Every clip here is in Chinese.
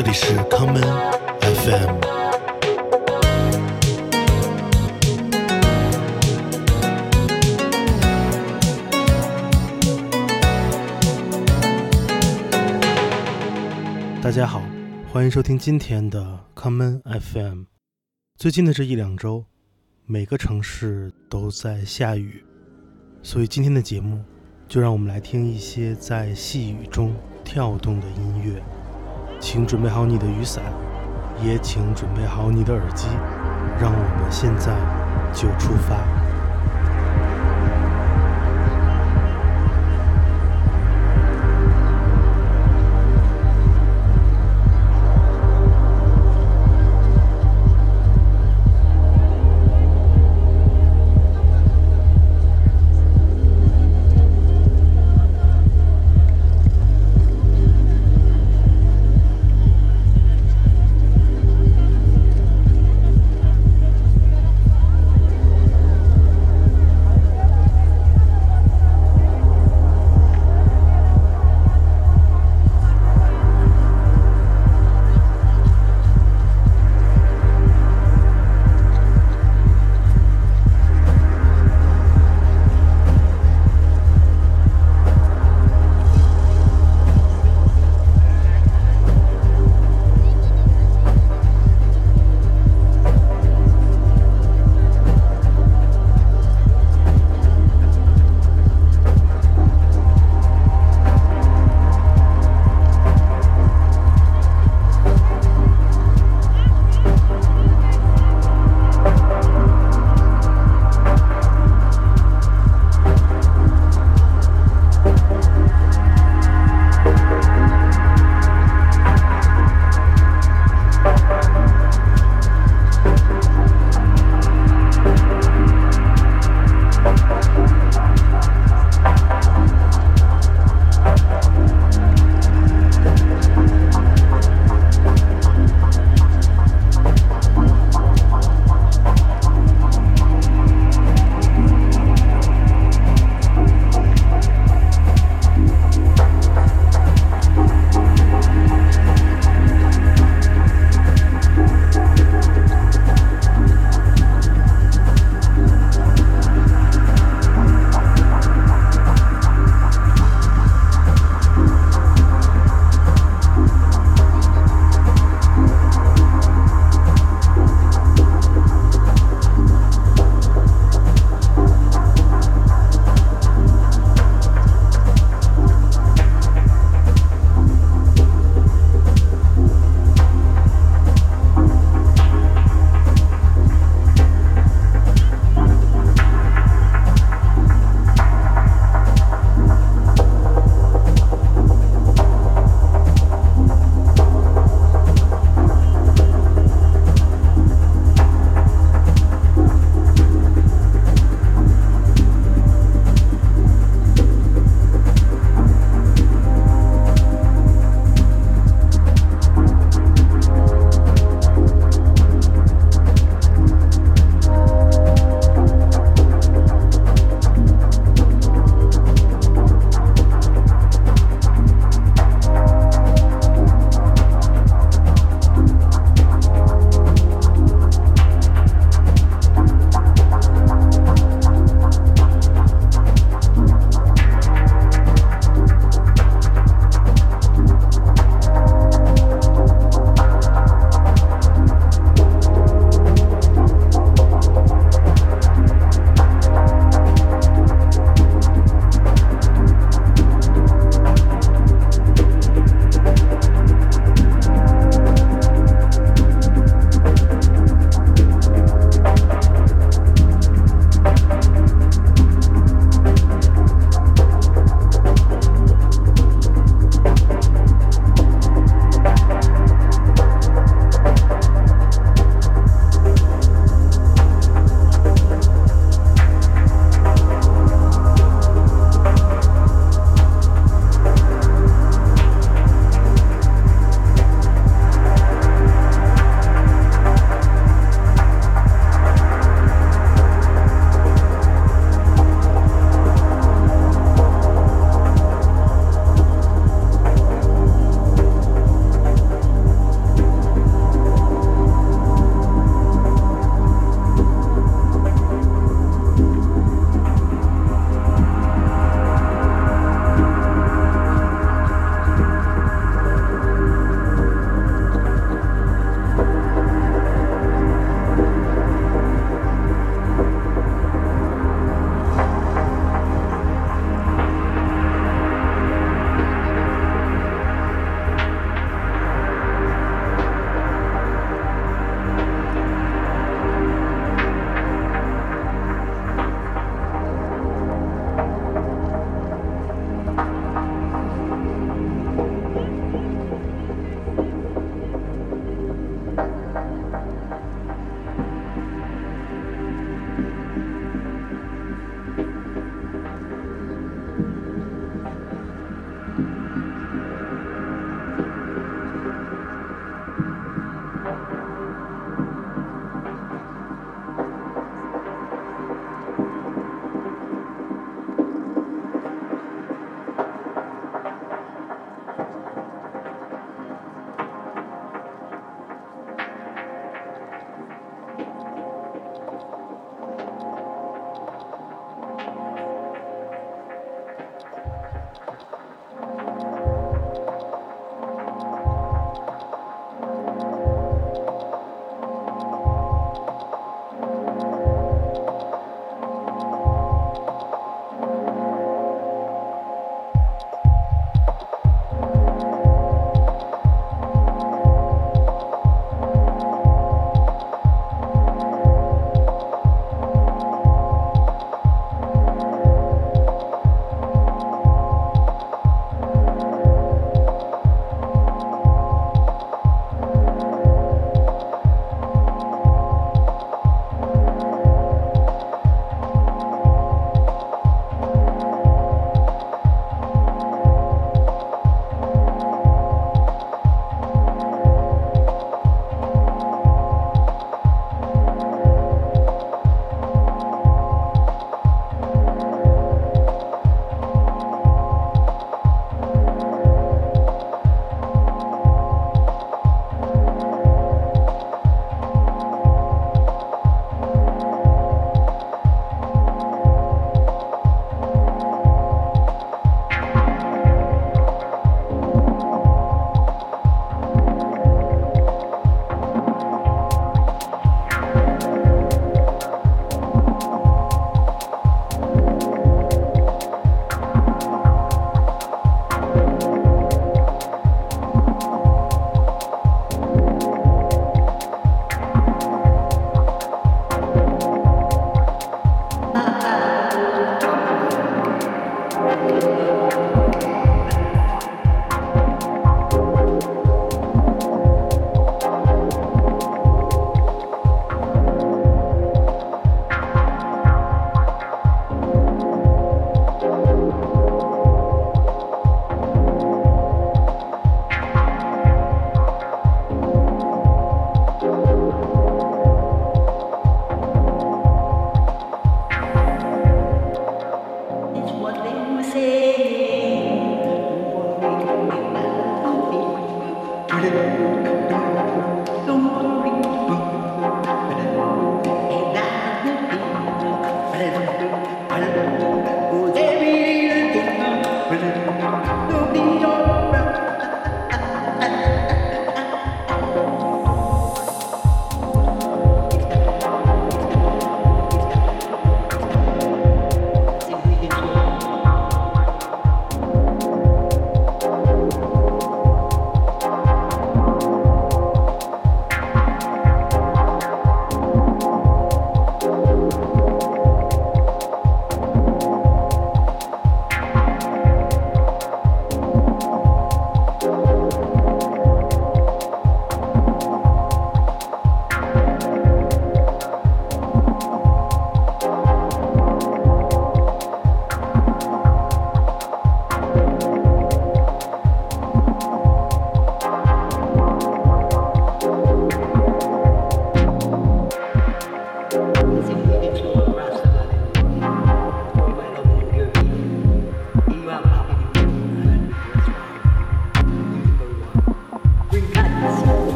这里是康门 FM。大家好，欢迎收听今天的康门 FM。最近的这一两周，每个城市都在下雨，所以今天的节目就让我们来听一些在细雨中跳动的音乐。请准备好你的雨伞，也请准备好你的耳机，让我们现在就出发。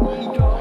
We don't